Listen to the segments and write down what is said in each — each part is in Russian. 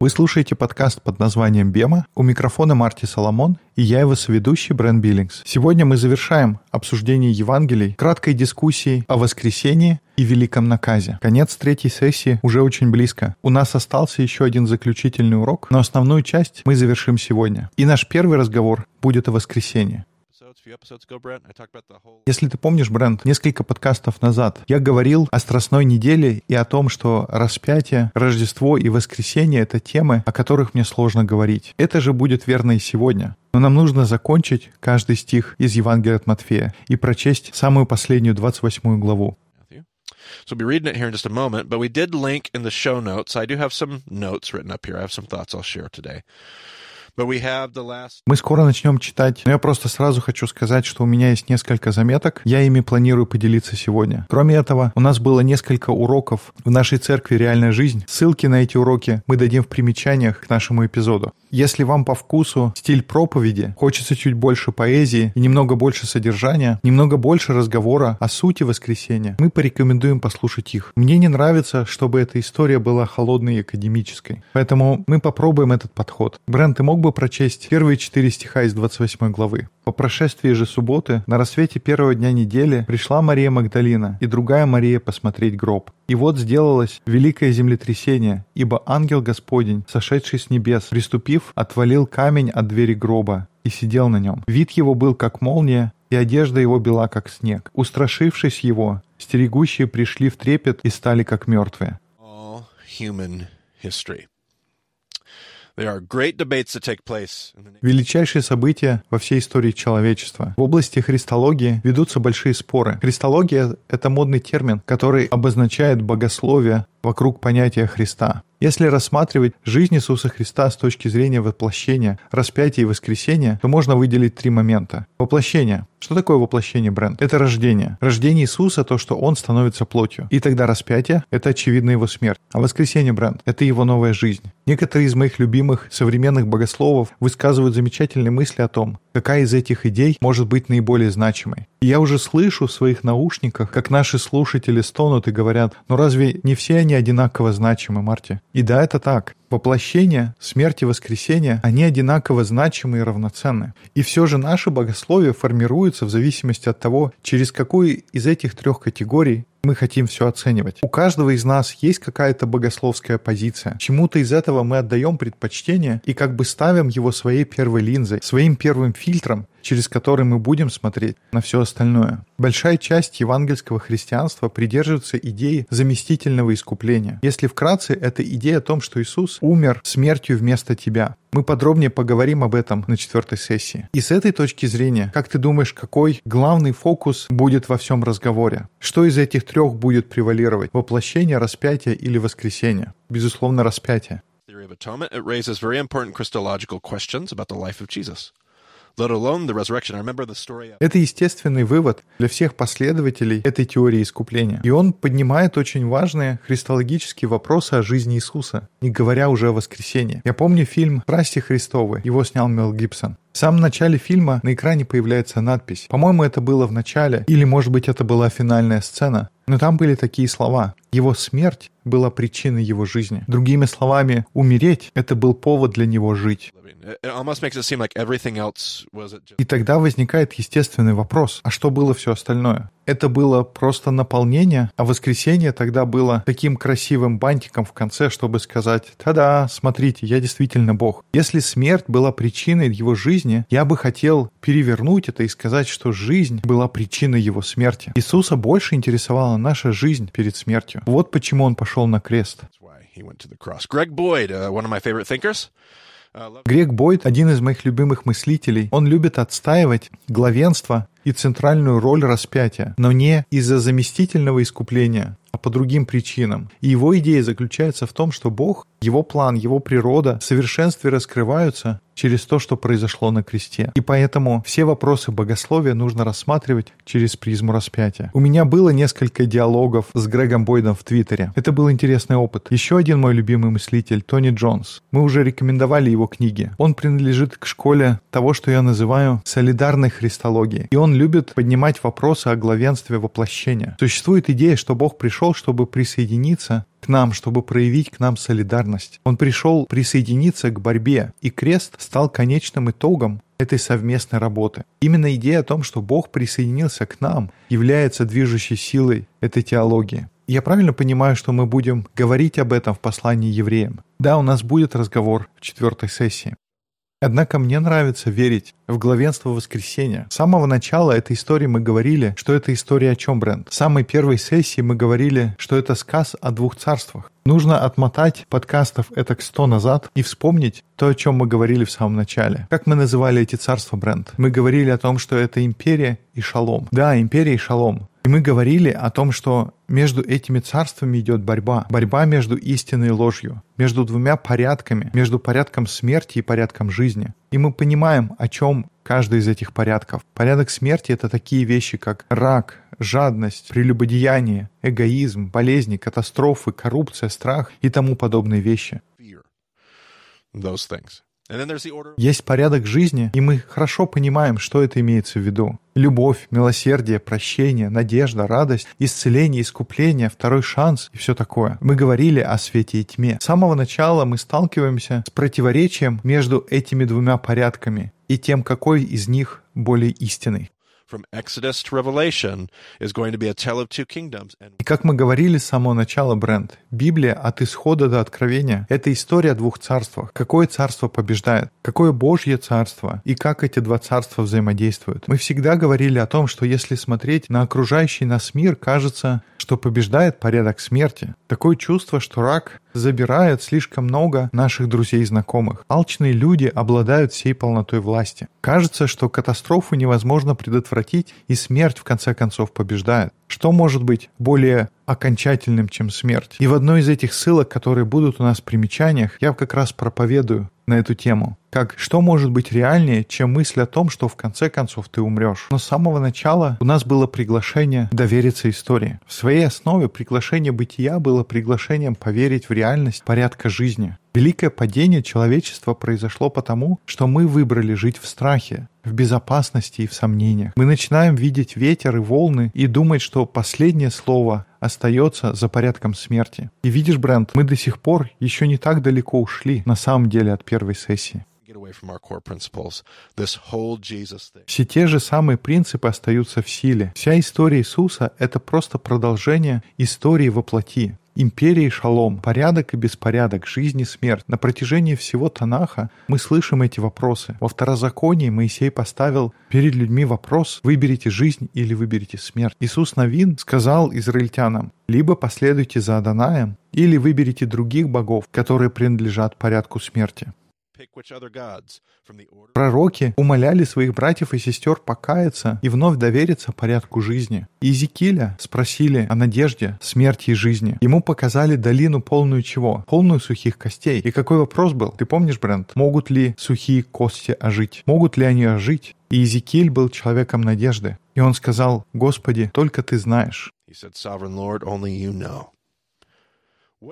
Вы слушаете подкаст под названием «Бема». У микрофона Марти Соломон и я его соведущий Брэн Биллингс. Сегодня мы завершаем обсуждение Евангелий краткой дискуссией о воскресении и великом наказе. Конец третьей сессии уже очень близко. У нас остался еще один заключительный урок, но основную часть мы завершим сегодня. И наш первый разговор будет о воскресении. Если ты помнишь, Брент, несколько подкастов назад я говорил о Страстной неделе и о том, что распятие, Рождество и воскресенье — это темы, о которых мне сложно говорить. Это же будет верно и сегодня. Но нам нужно закончить каждый стих из Евангелия от Матфея и прочесть самую последнюю 28 главу. So we'll be reading it here in just a moment, but we did link in the show notes. I do have some notes written up here. I have some thoughts I'll share today. Мы скоро начнем читать, но я просто сразу хочу сказать, что у меня есть несколько заметок, я ими планирую поделиться сегодня. Кроме этого, у нас было несколько уроков в нашей церкви «Реальная жизнь». Ссылки на эти уроки мы дадим в примечаниях к нашему эпизоду. Если вам по вкусу стиль проповеди, хочется чуть больше поэзии и немного больше содержания, немного больше разговора о сути воскресения, мы порекомендуем послушать их. Мне не нравится, чтобы эта история была холодной и академической. Поэтому мы попробуем этот подход. Брент, ты мог бы прочесть первые четыре стиха из 28 главы? По прошествии же субботы, на рассвете первого дня недели, пришла Мария Магдалина и другая Мария посмотреть гроб. И вот сделалось великое землетрясение, ибо ангел Господень, сошедший с небес, приступив, отвалил камень от двери гроба и сидел на нем. Вид его был как молния, и одежда его бела как снег. Устрашившись его, стерегущие пришли в трепет и стали как мертвые. all human history. There are great debates that take place in the name Величайшие события во всей истории человечества. В области христологии ведутся большие споры. Христология — это модный термин, который обозначает богословие вокруг понятия Христа. Если рассматривать жизнь Иисуса Христа с точки зрения воплощения, распятия и воскресения, то можно выделить три момента. Воплощение. Что такое воплощение, Брент? Это рождение. Рождение Иисуса — то, что Он становится плотью. И тогда распятие — это очевидно Его смерть. А воскресение, Брент — это Его новая жизнь. Некоторые из моих любимых современных богословов высказывают замечательные мысли о том, какая из этих идей может быть наиболее значимой. И я уже слышу в своих наушниках, как наши слушатели стонут и говорят, ну разве не все они одинаково значимы, Марти? И да, это так. Воплощение, смерть и воскресение, они одинаково значимы и равноценны. И все же наше богословие формируется в зависимости от того, через какую из этих трех категорий мы хотим все оценивать. У каждого из нас есть какая-то богословская позиция. Чему-то из этого мы отдаем предпочтение и как бы ставим его своей первой линзой, своим первым фильтром, через который мы будем смотреть на все остальное. Большая часть евангельского христианства придерживается идеи заместительного искупления. Если вкратце, это идея о том, что Иисус умер смертью вместо тебя. Мы подробнее поговорим об этом на четвертой сессии. И с этой точки зрения, как ты думаешь, какой главный фокус будет во всем разговоре? Что из этих трех будет превалировать? Воплощение, распятие или воскресение? Безусловно, распятие. Это естественный вывод для всех последователей этой теории искупления. И он поднимает очень важные христологические вопросы о жизни Иисуса, не говоря уже о воскресении. Я помню фильм «Страсти Христовы», его снял Мел Гибсон. В самом начале фильма на экране появляется надпись. По-моему, это было в начале, или, может быть, это была финальная сцена. Но там были такие слова. Его смерть была причиной его жизни. Другими словами, умереть — это был повод для него жить. И тогда возникает естественный вопрос, а что было все остальное? Это было просто наполнение, а воскресенье тогда было таким красивым бантиком в конце, чтобы сказать «Та-да, смотрите, я действительно Бог». Если смерть была причиной его жизни, я бы хотел перевернуть это и сказать, что жизнь была причиной его смерти. Иисуса больше интересовала наша жизнь перед смертью. Вот почему он пошел на крест. Greg Boyd, uh, one of my favorite thinkers. Грег Бойд – один из моих любимых мыслителей. Он любит отстаивать главенство и центральную роль распятия, но не из-за заместительного искупления, а по другим причинам. И его идея заключается в том, что Бог, его план, его природа в совершенстве раскрываются через то, что произошло на кресте. И поэтому все вопросы богословия нужно рассматривать через призму распятия. У меня было несколько диалогов с Грегом Бойдом в Твиттере. Это был интересный опыт. Еще один мой любимый мыслитель, Тони Джонс. Мы уже рекомендовали его книги. Он принадлежит к школе того, что я называю солидарной христологией. И он любит поднимать вопросы о главенстве воплощения. Существует идея, что Бог пришел, чтобы присоединиться к нам, чтобы проявить к нам солидарность. Он пришел присоединиться к борьбе, и крест стал конечным итогом этой совместной работы. Именно идея о том, что Бог присоединился к нам, является движущей силой этой теологии. Я правильно понимаю, что мы будем говорить об этом в послании евреям? Да, у нас будет разговор в четвертой сессии. Однако мне нравится верить в главенство воскресения. С самого начала этой истории мы говорили, что это история о чем, Брент? В самой первой сессии мы говорили, что это сказ о двух царствах. Нужно отмотать подкастов это к 100 назад и вспомнить то, о чем мы говорили в самом начале. Как мы называли эти царства, Брент? Мы говорили о том, что это империя и шалом. Да, империя и шалом. И мы говорили о том, что между этими царствами идет борьба. Борьба между истиной и ложью. Между двумя порядками. Между порядком смерти и порядком жизни. И мы понимаем, о чем каждый из этих порядков. Порядок смерти — это такие вещи, как рак, жадность, прелюбодеяние, эгоизм, болезни, катастрофы, коррупция, страх и тому подобные вещи. Those things. Есть порядок жизни, и мы хорошо понимаем, что это имеется в виду. Любовь, милосердие, прощение, надежда, радость, исцеление, искупление, второй шанс и все такое. Мы говорили о свете и тьме. С самого начала мы сталкиваемся с противоречием между этими двумя порядками и тем, какой из них более истинный. И как мы говорили с самого начала, Брент, Библия от исхода до откровения — это история о двух царствах. Какое царство побеждает? Какое Божье царство? И как эти два царства взаимодействуют? Мы всегда говорили о том, что если смотреть на окружающий нас мир, кажется, что побеждает порядок смерти. Такое чувство, что рак забирает слишком много наших друзей и знакомых. Алчные люди обладают всей полнотой власти. Кажется, что катастрофу невозможно предотвратить, и смерть в конце концов побеждает. Что может быть более окончательным, чем смерть? И в одной из этих ссылок, которые будут у нас в примечаниях, я как раз проповедую на эту тему. Как что может быть реальнее, чем мысль о том, что в конце концов ты умрешь? Но с самого начала у нас было приглашение довериться истории. В своей основе приглашение бытия было приглашением поверить в реальность порядка жизни. Великое падение человечества произошло потому, что мы выбрали жить в страхе, в безопасности и в сомнениях. Мы начинаем видеть ветер и волны и думать, что последнее слово остается за порядком смерти. И видишь, Брент, мы до сих пор еще не так далеко ушли на самом деле от первой сессии. Все те же самые принципы остаются в силе. Вся история Иисуса — это просто продолжение истории во плоти. Империя и шалом, порядок и беспорядок, жизнь и смерть. На протяжении всего Танаха мы слышим эти вопросы. Во второзаконии Моисей поставил перед людьми вопрос «Выберите жизнь или выберите смерть?». Иисус Навин сказал израильтянам «Либо последуйте за Аданаем, или выберите других богов, которые принадлежат порядку смерти». Пророки умоляли своих братьев и сестер покаяться и вновь довериться порядку жизни. Иезекииля спросили о надежде, смерти и жизни. Ему показали долину полную чего? Полную сухих костей. И какой вопрос был? Ты помнишь, Брент? Могут ли сухие кости ожить? Могут ли они ожить? И Иезекииль был человеком надежды. И он сказал, «Господи, только Ты знаешь».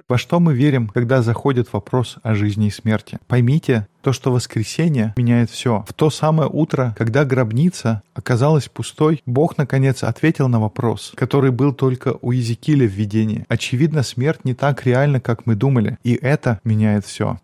Во что мы верим, когда заходит вопрос о жизни и смерти? Поймите, то, что воскресенье меняет все. В то самое утро, когда гробница оказалась пустой, Бог, наконец, ответил на вопрос, который был только у Езекииля в видении. Очевидно, смерть не так реальна, как мы думали, и это меняет все.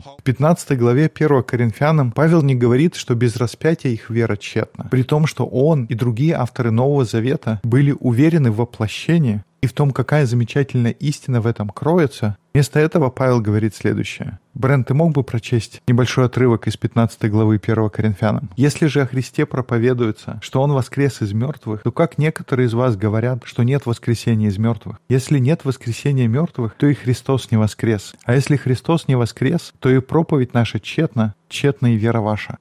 В 15 главе 1 Коринфянам Павел не говорит, что без распятия их вера тщетна, при том, что он и другие авторы Нового Завета были уверены в воплощении и в том, какая замечательная истина в этом кроется, вместо этого Павел говорит следующее. Брент, ты мог бы прочесть небольшой отрывок из 15 главы 1 Коринфянам? «Если же о Христе проповедуется, что Он воскрес из мертвых, то как некоторые из вас говорят, что нет воскресения из мертвых? Если нет воскресения мертвых, то и Христос не воскрес. А если Христос не воскрес, то и проповедь наша тщетна, тщетна и вера ваша.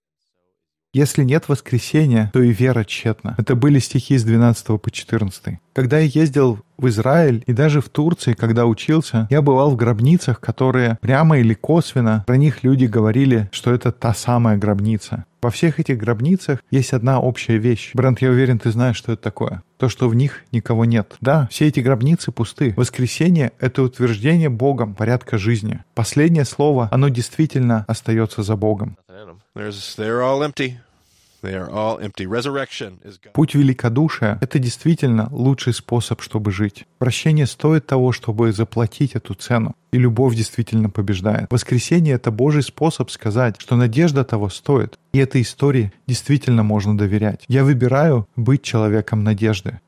Если нет воскресения, то и вера тщетна. Это были стихи с 12 по 14. Когда я ездил в Израиль и даже в Турции, когда учился, я бывал в гробницах, которые прямо или косвенно про них люди говорили, что это та самая гробница. Во всех этих гробницах есть одна общая вещь. Брент, я уверен, ты знаешь, что это такое. То, что в них никого нет. Да, все эти гробницы пусты. Воскресение — это утверждение Богом порядка жизни. Последнее слово, оно действительно остается за Богом. Путь великодушия — это действительно лучший способ, чтобы жить. Прощение стоит того, чтобы заплатить эту цену. И любовь действительно побеждает. Воскресение — это Божий способ сказать, что надежда того стоит. И этой истории действительно можно доверять. Я выбираю быть человеком надежды.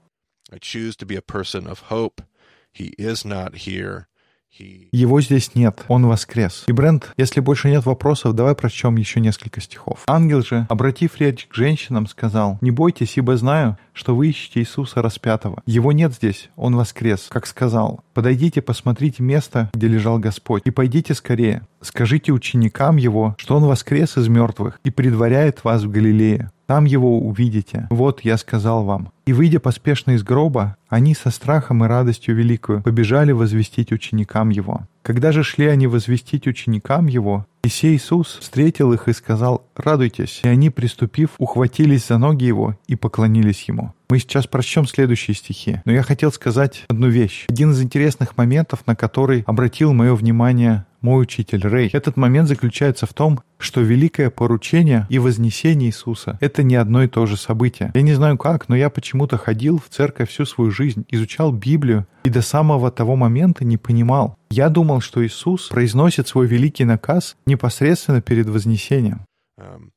I choose to be a person of hope. He is not here. Его здесь нет, он воскрес. И, Брент, если больше нет вопросов, давай прочтем еще несколько стихов. Ангел же, обратив речь к женщинам, сказал, «Не бойтесь, ибо знаю, что вы ищете Иисуса распятого. Его нет здесь, он воскрес, как сказал. Подойдите, посмотрите место, где лежал Господь, и пойдите скорее. Скажите ученикам его, что он воскрес из мертвых и предваряет вас в Галилее. Там его увидите. Вот я сказал вам. И выйдя поспешно из гроба, они со страхом и радостью великою побежали возвестить ученикам его. Когда же шли они возвестить ученикам его, и сей Иисус встретил их и сказал «Радуйтесь». И они, приступив, ухватились за ноги его и поклонились ему. Мы сейчас прочтем следующие стихи, но я хотел сказать одну вещь. Один из интересных моментов, на который обратил мое внимание мой учитель Рэй. Этот момент заключается в том, что великое поручение и вознесение Иисуса — это не одно и то же событие. Я не знаю как, но я почему-то ходил в церковь всю свою жизнь, изучал Библию и до самого того момента не понимал. Я думал, что Иисус произносит свой великий наказ непосредственно перед вознесением. um,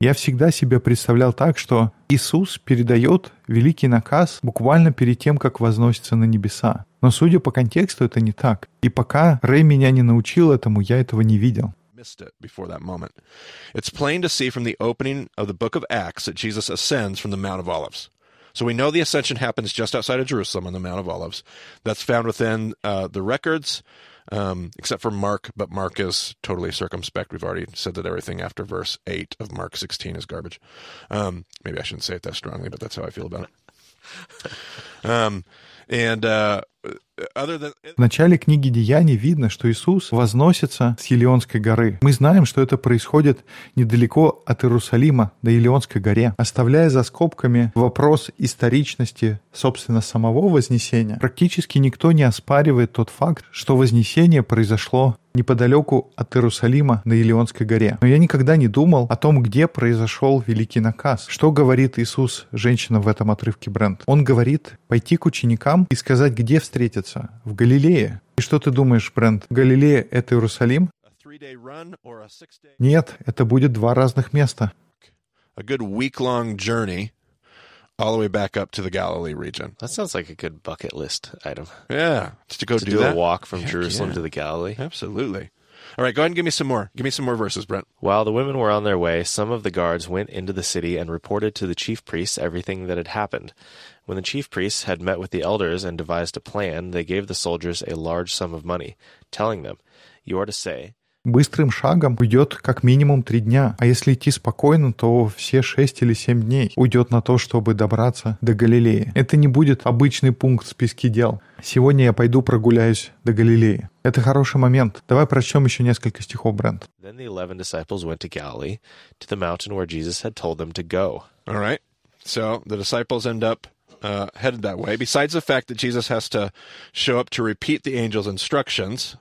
Я всегда себе представлял так, что Иисус передает великий наказ буквально перед тем, как возносится на небеса. Но судя по контексту, это не так. И пока Рэй меня не научил этому, я этого не видел. So we know the ascension happens just outside of Jerusalem on the Mount of Olives. That's found within uh, the records, um, except for Mark, but Mark is totally circumspect. We've already said that everything after verse 8 of Mark 16 is garbage. Um, maybe I shouldn't say it that strongly, but that's how I feel about it. um, and uh. В начале книги Деяний видно, что Иисус возносится с Елеонской горы. Мы знаем, что это происходит недалеко от Иерусалима, на Елеонской горе. Оставляя за скобками вопрос историчности, собственно, самого Вознесения, практически никто не оспаривает тот факт, что Вознесение произошло неподалеку от Иерусалима на Елеонской горе. Но я никогда не думал о том, где произошел великий наказ. Что говорит Иисус женщинам в этом отрывке Брент? Он говорит пойти к ученикам и сказать, где встретиться. В Галилее. И что ты думаешь, Брент? Галилея — это Иерусалим? Нет, это будет два разных места. A good week long journey all the way back up to the Galilee region. That sounds like a good bucket list item. Yeah. Just to go to do, do, that. a walk from Heck Jerusalem yeah. to the Galilee. Absolutely. All right, go ahead and give me some more. Give me some more verses, Brent. While the women were on their way, some of the guards went into the city and reported to the chief priests everything that had happened. When the chief priests had met with the elders and devised a plan, they gave the soldiers a large sum of money, telling them, You are to say, Быстрым шагом уйдет как минимум три дня, а если идти спокойно, то все шесть или семь дней уйдет на то, чтобы добраться до Галилеи. Это не будет обычный пункт в списке дел. Сегодня я пойду прогуляюсь до Галилеи. Это хороший момент. Давай прочтем еще несколько стихов, Брент. Then the eleven disciples went to Galilee, to the mountain where Jesus had told them to go. All right. So the disciples end up uh, headed that way. Besides the fact that Jesus has to show up to repeat the angel's instructions,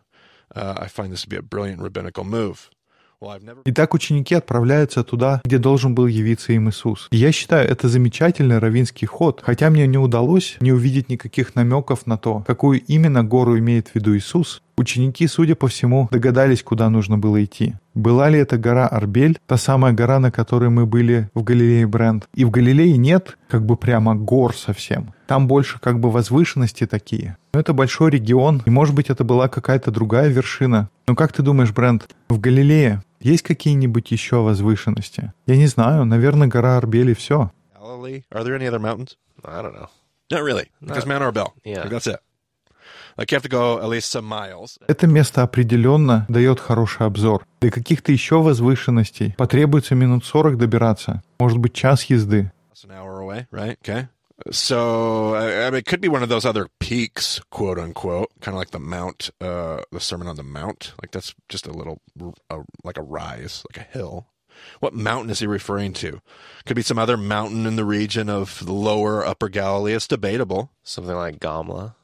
Итак, ученики отправляются туда, где должен был явиться им Иисус. Я считаю, это замечательный равинский ход, хотя мне не удалось не увидеть никаких намеков на то, какую именно гору имеет в виду Иисус. Ученики, судя по всему, догадались, куда нужно было идти. Была ли это гора Арбель, та самая гора, на которой мы были в Галилее Брент? И в Галилее нет как бы прямо гор совсем. Там больше как бы возвышенности такие. Но это большой регион, и может быть это была какая-то другая вершина. Но как ты думаешь, Брент, в Галилее есть какие-нибудь еще возвышенности? Я не знаю, наверное, гора Арбель и все. Are there any other mountains? I don't know. Not really, because Mount Arbel. Yeah. Like, that's it. Like you have to go at least some miles. Это место определенно дает хороший обзор. До каких-то еще возвышенностей потребуется минут 40 добираться. Может быть, час езды. That's an hour away, right? Okay. So I, I mean, it could be one of those other peaks, quote unquote, kind of like the Mount, uh, the Sermon on the Mount. Like that's just a little, uh, like a rise, like a hill. What mountain is he referring to? Could be some other mountain in the region of the lower Upper Galilee. It's debatable. Something like Gamla.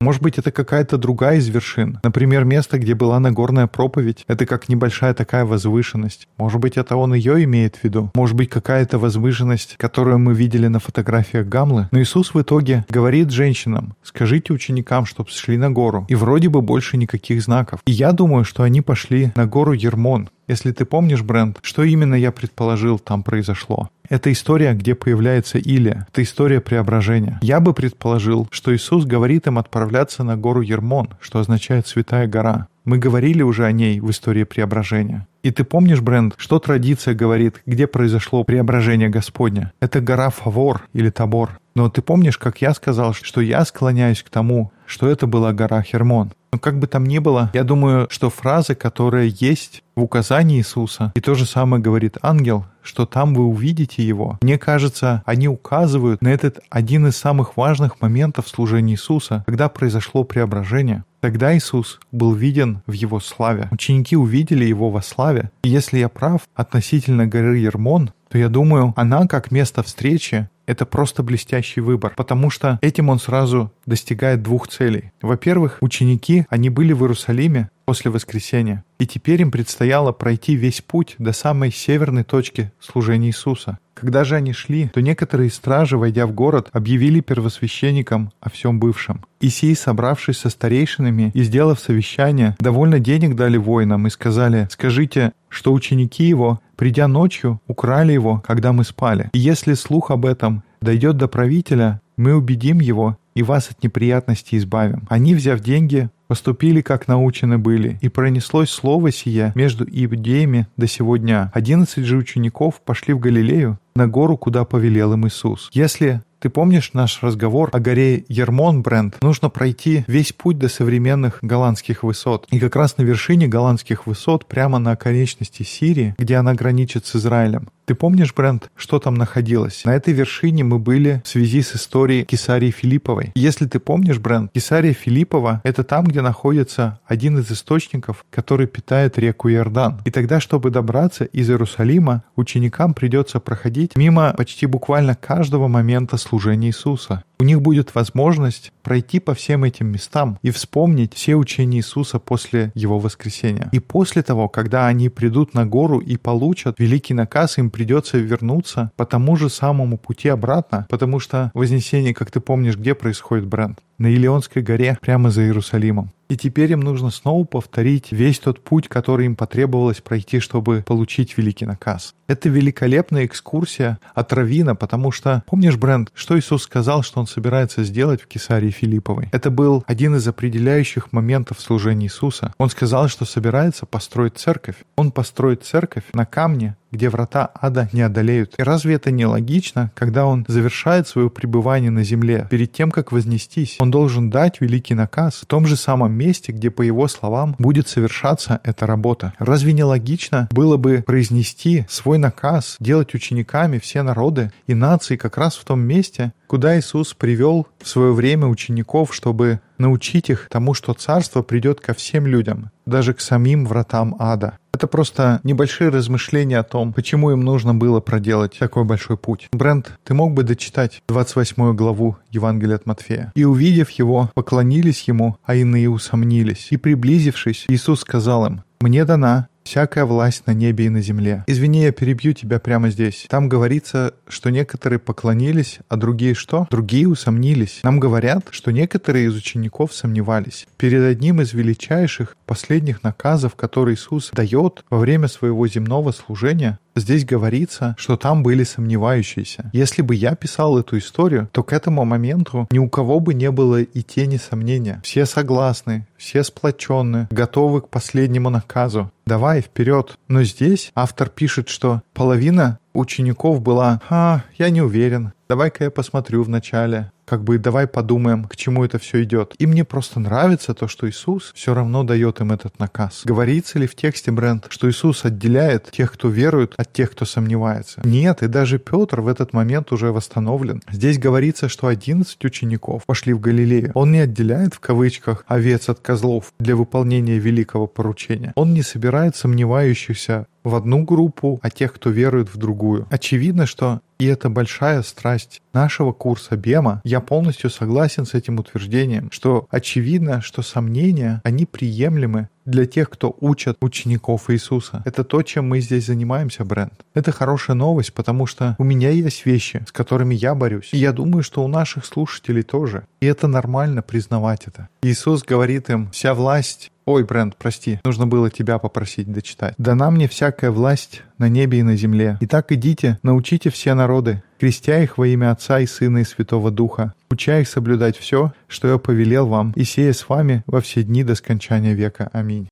Может быть, это какая-то другая из вершин. Например, место, где была Нагорная проповедь. Это как небольшая такая возвышенность. Может быть, это он ее имеет в виду. Может быть, какая-то возвышенность, которую мы видели на фотографиях Гамлы. Но Иисус в итоге говорит женщинам, скажите ученикам, чтобы шли на гору. И вроде бы больше никаких знаков. И я думаю, что они пошли на гору Ермон. Если ты помнишь, Брент, что именно я предположил там произошло? Это история, где появляется Илия. Это история преображения. Я бы предположил, что Иисус говорит им отправляться на гору Ермон, что означает «святая гора». Мы говорили уже о ней в истории преображения. И ты помнишь, Брент, что традиция говорит, где произошло преображение Господня? Это гора Фавор или Табор. Но ты помнишь, как я сказал, что я склоняюсь к тому, что это была гора Хермон. Но как бы там ни было, я думаю, что фраза, которая есть в указании Иисуса, и то же самое говорит ангел, что там вы увидите его. Мне кажется, они указывают на этот один из самых важных моментов служения Иисуса, когда произошло преображение. Тогда Иисус был виден в его славе. Ученики увидели его во славе. И если я прав относительно горы Ермон, то я думаю, она как место встречи это просто блестящий выбор, потому что этим он сразу достигает двух целей. Во-первых, ученики, они были в Иерусалиме после воскресения, и теперь им предстояло пройти весь путь до самой северной точки служения Иисуса. Когда же они шли, то некоторые стражи, войдя в город, объявили первосвященникам о всем бывшем. И сии, собравшись со старейшинами и сделав совещание, довольно денег дали воинам и сказали, «Скажите, что ученики его, придя ночью, украли его, когда мы спали. И если слух об этом дойдет до правителя, мы убедим его и вас от неприятностей избавим». Они, взяв деньги, поступили, как научены были, и пронеслось слово сие между иудеями до сего дня. Одиннадцать же учеников пошли в Галилею, на гору, куда повелел им Иисус. Если ты помнишь наш разговор о горе Ермон, Брент? Нужно пройти весь путь до современных голландских высот. И как раз на вершине голландских высот, прямо на оконечности Сирии, где она граничит с Израилем, ты помнишь, Брент, что там находилось? На этой вершине мы были в связи с историей Кесарии Филипповой. Если ты помнишь, Брент, Кесария Филиппова — это там, где находится один из источников, который питает реку Иордан. И тогда, чтобы добраться из Иерусалима, ученикам придется проходить мимо почти буквально каждого момента служения Иисуса. У них будет возможность пройти по всем этим местам и вспомнить все учения Иисуса после Его воскресения. И после того, когда они придут на гору и получат великий наказ, им придется вернуться по тому же самому пути обратно, потому что Вознесение, как ты помнишь, где происходит бренд? На Илионской горе, прямо за Иерусалимом. И теперь им нужно снова повторить весь тот путь, который им потребовалось пройти, чтобы получить великий наказ. Это великолепная экскурсия от Равина, потому что, помнишь, Брент, что Иисус сказал, что Он собирается сделать в Кесарии Филипповой? Это был один из определяющих моментов служения Иисуса. Он сказал, что собирается построить церковь. Он построит церковь на камне, где врата ада не одолеют. И разве это не логично, когда он завершает свое пребывание на земле? Перед тем, как вознестись, он должен дать великий наказ в том же самом месте, где, по его словам, будет совершаться эта работа. Разве не логично было бы произнести свой наказ, делать учениками все народы и нации как раз в том месте, куда Иисус привел в свое время учеников, чтобы научить их тому, что Царство придет ко всем людям, даже к самим вратам ада. Это просто небольшие размышления о том, почему им нужно было проделать такой большой путь. Брент, ты мог бы дочитать 28 главу Евангелия от Матфея? «И увидев его, поклонились ему, а иные усомнились. И приблизившись, Иисус сказал им, «Мне дана всякая власть на небе и на земле. Извини, я перебью тебя прямо здесь. Там говорится, что некоторые поклонились, а другие что? Другие усомнились. Нам говорят, что некоторые из учеников сомневались. Перед одним из величайших последних наказов, который Иисус дает во время своего земного служения, Здесь говорится, что там были сомневающиеся. Если бы я писал эту историю, то к этому моменту ни у кого бы не было и тени сомнения. Все согласны, все сплоченны, готовы к последнему наказу. Давай, вперед. Но здесь автор пишет, что половина учеников была «А, я не уверен, давай-ка я посмотрю вначале, как бы давай подумаем, к чему это все идет. И мне просто нравится то, что Иисус все равно дает им этот наказ. Говорится ли в тексте, Брент, что Иисус отделяет тех, кто верует, от тех, кто сомневается? Нет, и даже Петр в этот момент уже восстановлен. Здесь говорится, что 11 учеников пошли в Галилею. Он не отделяет в кавычках овец от козлов для выполнения великого поручения. Он не собирает сомневающихся в одну группу, а тех, кто верует в другую. Очевидно, что и это большая страсть нашего курса БЕМа, я полностью согласен с этим утверждением, что очевидно, что сомнения, они приемлемы для тех, кто учат учеников Иисуса. Это то, чем мы здесь занимаемся, Брент. Это хорошая новость, потому что у меня есть вещи, с которыми я борюсь. И я думаю, что у наших слушателей тоже. И это нормально признавать это. Иисус говорит им, вся власть Ой, Брент, прости, нужно было тебя попросить дочитать. «Дана мне всякая власть на небе и на земле. Итак, идите, научите все народы, крестя их во имя Отца и Сына и Святого Духа, уча их соблюдать все, что я повелел вам, и сея с вами во все дни до скончания века. Аминь».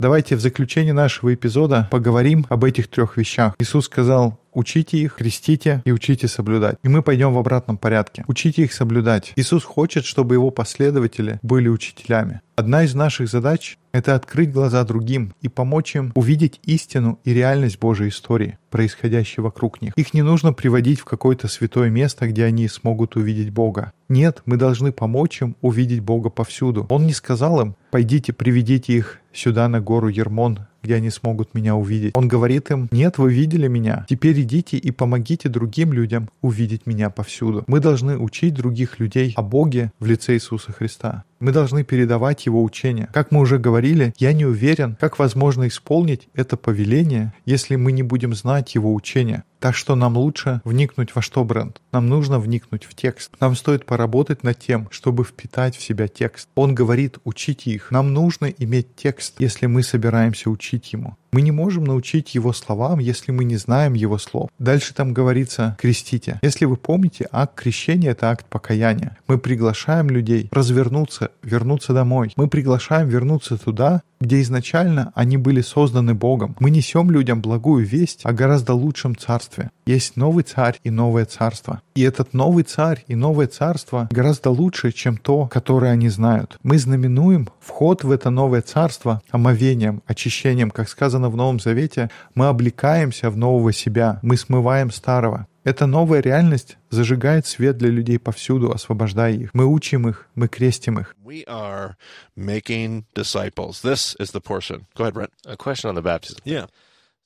Давайте в заключение нашего эпизода поговорим об этих трех вещах. Иисус сказал, Учите их, крестите и учите соблюдать. И мы пойдем в обратном порядке. Учите их соблюдать. Иисус хочет, чтобы его последователи были учителями. Одна из наших задач — это открыть глаза другим и помочь им увидеть истину и реальность Божьей истории, происходящей вокруг них. Их не нужно приводить в какое-то святое место, где они смогут увидеть Бога. Нет, мы должны помочь им увидеть Бога повсюду. Он не сказал им, пойдите, приведите их сюда на гору Ермон, где они смогут меня увидеть. Он говорит им, нет, вы видели меня, теперь идите и помогите другим людям увидеть меня повсюду. Мы должны учить других людей о Боге в лице Иисуса Христа. Мы должны передавать его учение. Как мы уже говорили, я не уверен, как возможно исполнить это повеление, если мы не будем знать его учения. Так что нам лучше вникнуть во что бренд. Нам нужно вникнуть в текст. Нам стоит поработать над тем, чтобы впитать в себя текст. Он говорит, учите их. Нам нужно иметь текст, если мы собираемся учить ему. Мы не можем научить его словам, если мы не знаем его слов. Дальше там говорится «крестите». Если вы помните, акт крещения — это акт покаяния. Мы приглашаем людей развернуться, вернуться домой. Мы приглашаем вернуться туда, где изначально они были созданы Богом. Мы несем людям благую весть о гораздо лучшем царстве. Есть новый царь и новое царство. И этот новый царь и новое царство гораздо лучше, чем то, которое они знают. Мы знаменуем вход в это новое царство омовением, очищением, как сказано в Новом Завете, мы облекаемся в нового себя, мы смываем старого. Эта новая реальность зажигает свет для людей повсюду, освобождая их. Мы учим их, мы крестим их. We are making disciples. This is the portion. Go ahead, Brent. A question on the baptism. Yeah.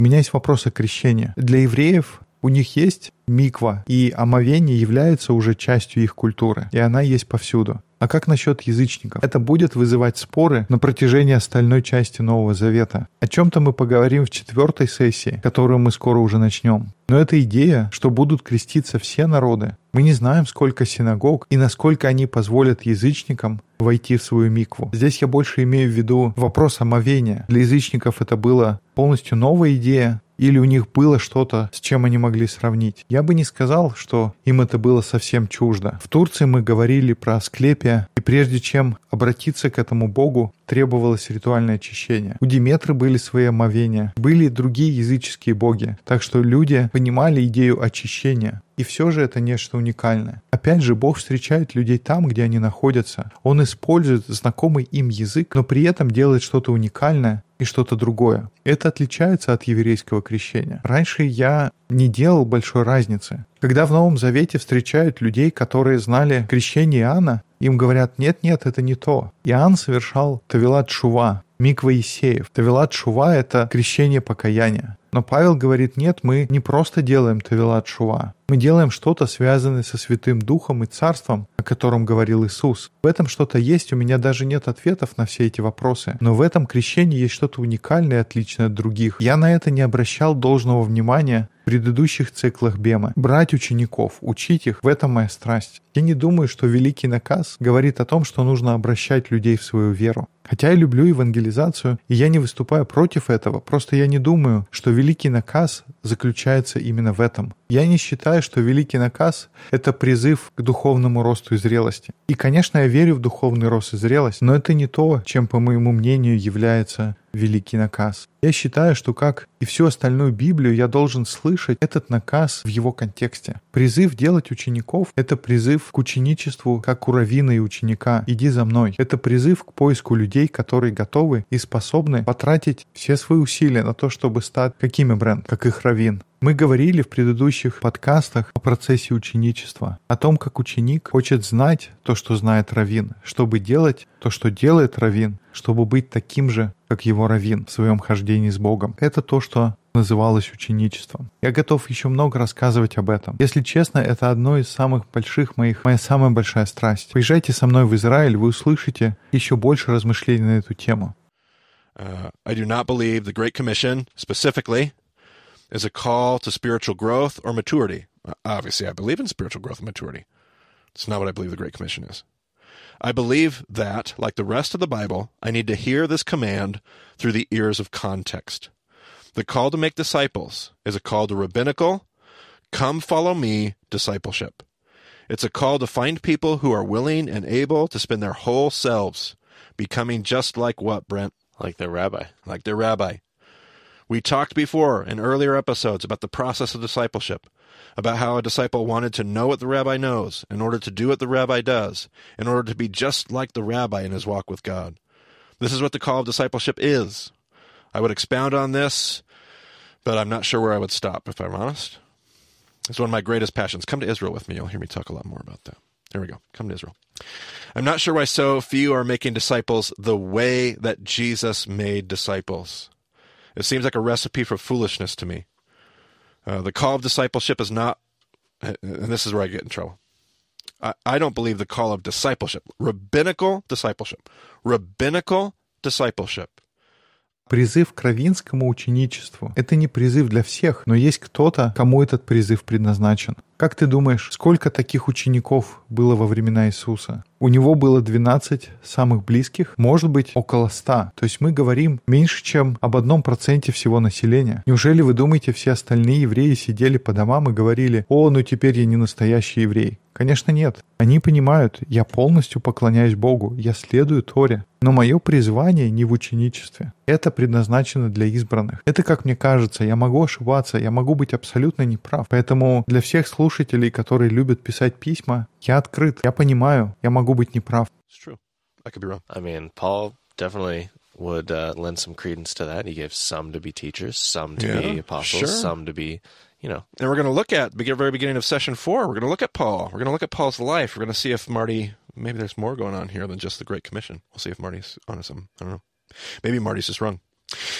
У меня есть вопрос о крещении. Для евреев у них есть миква, и омовение является уже частью их культуры, и она есть повсюду. А как насчет язычников? Это будет вызывать споры на протяжении остальной части Нового Завета. О чем-то мы поговорим в четвертой сессии, которую мы скоро уже начнем. Но эта идея, что будут креститься все народы, мы не знаем, сколько синагог и насколько они позволят язычникам войти в свою микву. Здесь я больше имею в виду вопрос омовения. Для язычников это была полностью новая идея, или у них было что-то, с чем они могли сравнить. Я бы не сказал, что им это было совсем чуждо. В Турции мы говорили про Асклепия, и прежде чем обратиться к этому богу, требовалось ритуальное очищение. У Диметры были свои омовения, были другие языческие боги, так что люди понимали идею очищения. И все же это нечто уникальное. Опять же, Бог встречает людей там, где они находятся. Он использует знакомый им язык, но при этом делает что-то уникальное и что-то другое. Это отличается от еврейского крещения. Раньше я не делал большой разницы. Когда в Новом Завете встречают людей, которые знали крещение Иоанна, им говорят, нет-нет, это не то. Иоанн совершал Тавилат Шува, Миква Исеев. Тавилат Шува — это крещение покаяния. Но Павел говорит, нет, мы не просто делаем Тавилат Шува. Мы делаем что-то, связанное со Святым Духом и Царством, о котором говорил Иисус. В этом что-то есть, у меня даже нет ответов на все эти вопросы. Но в этом крещении есть что-то уникальное и отличное от других. Я на это не обращал должного внимания в предыдущих циклах Бема. Брать учеников, учить их — в этом моя страсть. Я не думаю, что великий наказ говорит о том, что нужно обращать людей в свою веру. Хотя я люблю евангелизацию, и я не выступаю против этого, просто я не думаю, что великий наказ заключается именно в этом. Я не считаю, что великий наказ — это призыв к духовному росту и зрелости. И, конечно, я верю в духовный рост и зрелость, но это не то, чем, по моему мнению, является великий наказ. Я считаю, что как и всю остальную Библию, я должен слышать этот наказ в его контексте. Призыв делать учеников — это призыв к ученичеству, как у раввина и ученика. «Иди за мной». Это призыв к поиску людей, которые готовы и способны потратить все свои усилия на то, чтобы стать какими бренд, как их раввин. Мы говорили в предыдущих подкастах о процессе ученичества, о том, как ученик хочет знать то, что знает Равин, чтобы делать то, что делает Равин, чтобы быть таким же, как его Равин в своем хождении с Богом. Это то, что называлось ученичеством. Я готов еще много рассказывать об этом. Если честно, это одно из самых больших моих, моя самая большая страсть. Поезжайте со мной в Израиль, вы услышите еще больше размышлений на эту тему. Uh, I do not believe the Great Commission specifically is a call to spiritual growth or maturity. Obviously, I believe in spiritual growth and maturity. It's not what I believe the Great Commission is. I believe that, like the rest of the Bible, I need to hear this command through the ears of context. The call to make disciples is a call to rabbinical, come follow me discipleship. It's a call to find people who are willing and able to spend their whole selves becoming just like what, Brent? Like their rabbi. Like their rabbi. We talked before in earlier episodes about the process of discipleship, about how a disciple wanted to know what the rabbi knows in order to do what the rabbi does, in order to be just like the rabbi in his walk with God. This is what the call of discipleship is. I would expound on this, but I'm not sure where I would stop, if I'm honest. It's one of my greatest passions. Come to Israel with me. You'll hear me talk a lot more about that. There we go. Come to Israel. I'm not sure why so few are making disciples the way that Jesus made disciples. It seems like a recipe for foolishness to me. Uh, the call of discipleship is not, and this is where I get in trouble. I, I don't believe the call of discipleship, rabbinical discipleship, rabbinical discipleship Призыв к равинскому ученичеству – это не призыв для всех, но есть кто-то, кому этот призыв предназначен. Как ты думаешь, сколько таких учеников было во времена Иисуса? У него было 12 самых близких, может быть, около 100. То есть мы говорим меньше, чем об одном проценте всего населения. Неужели вы думаете, все остальные евреи сидели по домам и говорили, «О, ну теперь я не настоящий еврей»? Конечно, нет. Они понимают, я полностью поклоняюсь Богу, я следую Торе. Но мое призвание не в ученичестве. Это предназначено для избранных. Это, как мне кажется, я могу ошибаться, я могу быть абсолютно неправ. Поэтому для всех слушателей, которые любят писать письма, я открыт, я понимаю, я могу быть неправ. It's true. I could be wrong. I mean, Paul definitely would uh, lend some credence to that. He gave some to be teachers, some to be Yeah, apostles, sure. some to be, you know, And we're going to look at the very beginning of session four. We're going to look at Paul. We're going to look at Paul's life. We're going to see if Marty. Maybe there's more going on here than just the Great Commission. We'll see if Marty's onto something. I don't know. Maybe Marty's just wrong.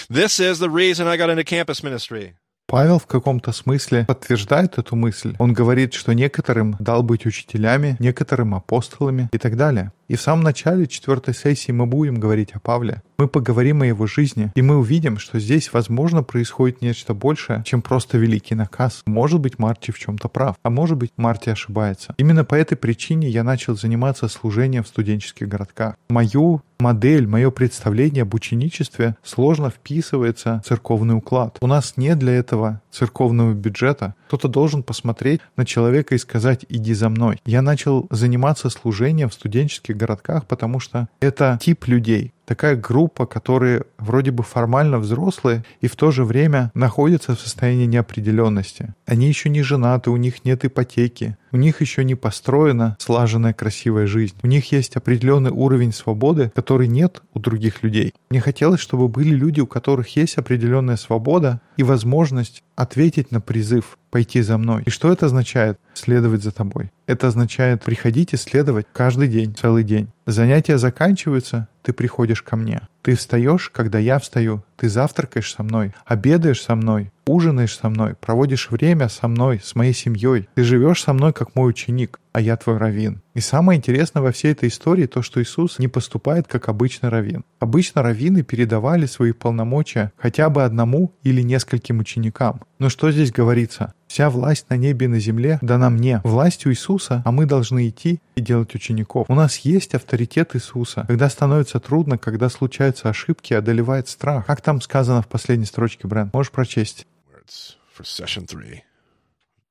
This is the reason I got into campus ministry. Павел в каком-то смысле подтверждает эту мысль. Он говорит, что некоторым дал быть учителями, некоторым апостолами и так далее. И в самом начале четвертой сессии мы будем говорить о Павле. Мы поговорим о его жизни, и мы увидим, что здесь, возможно, происходит нечто большее, чем просто великий наказ. Может быть, Марти в чем-то прав, а может быть, Марти ошибается. Именно по этой причине я начал заниматься служением в студенческих городках. Мою модель, мое представление об ученичестве сложно вписывается в церковный уклад. У нас нет для этого церковного бюджета. Кто-то должен посмотреть на человека и сказать «иди за мной». Я начал заниматься служением в студенческих городках, потому что это тип людей, такая группа, которые вроде бы формально взрослые и в то же время находятся в состоянии неопределенности. Они еще не женаты, у них нет ипотеки, у них еще не построена слаженная красивая жизнь. У них есть определенный уровень свободы, который нет у других людей. Мне хотелось, чтобы были люди, у которых есть определенная свобода и возможность ответить на призыв «пойти за мной». И что это означает? Следовать за тобой. Это означает приходить и следовать каждый день, целый день. Занятия заканчиваются, ты приходишь ко мне. Ты встаешь, когда я встаю. Ты завтракаешь со мной, обедаешь со мной, ужинаешь со мной, проводишь время со мной, с моей семьей. Ты живешь со мной, как мой ученик, а я твой раввин. И самое интересное во всей этой истории то, что Иисус не поступает как обычный раввин. Обычно раввины передавали свои полномочия хотя бы одному или нескольким ученикам. Но что здесь говорится? Вся власть на небе и на земле дана мне. Власть у Иисуса, а мы должны идти и делать учеников. У нас есть авторитет Иисуса. Когда становится трудно, когда случаются ошибки, одолевает страх. Как там сказано в последней строчке, Брэн? Можешь прочесть?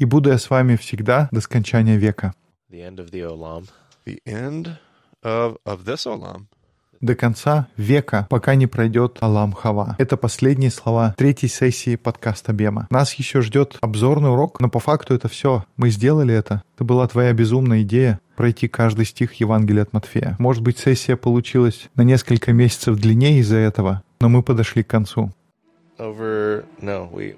«И буду я с вами всегда до скончания века». the end of the Olam. The end of of this olam. До конца века, пока не пройдет Алам Хава. Это последние слова третьей сессии подкаста Бема. Нас еще ждет обзорный урок, но по факту это все. Мы сделали это. Это была твоя безумная идея пройти каждый стих Евангелия от Матфея. Может быть, сессия получилась на несколько месяцев длиннее из-за этого, но мы подошли к концу. Over, no, we.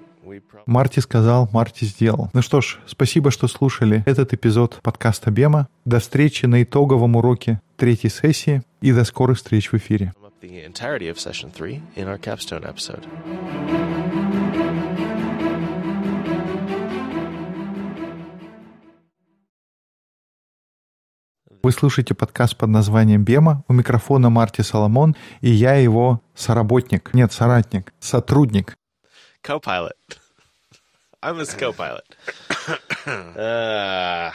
Марти сказал, Марти сделал. Ну что ж, спасибо, что слушали этот эпизод подкаста Бема. До встречи на итоговом уроке третьей сессии и до скорых встреч в эфире. Вы слушаете подкаст под названием «Бема». У микрофона Марти Соломон и я его соработник. Нет, соратник, сотрудник. Co-pilot. I'm his co-pilot. uh,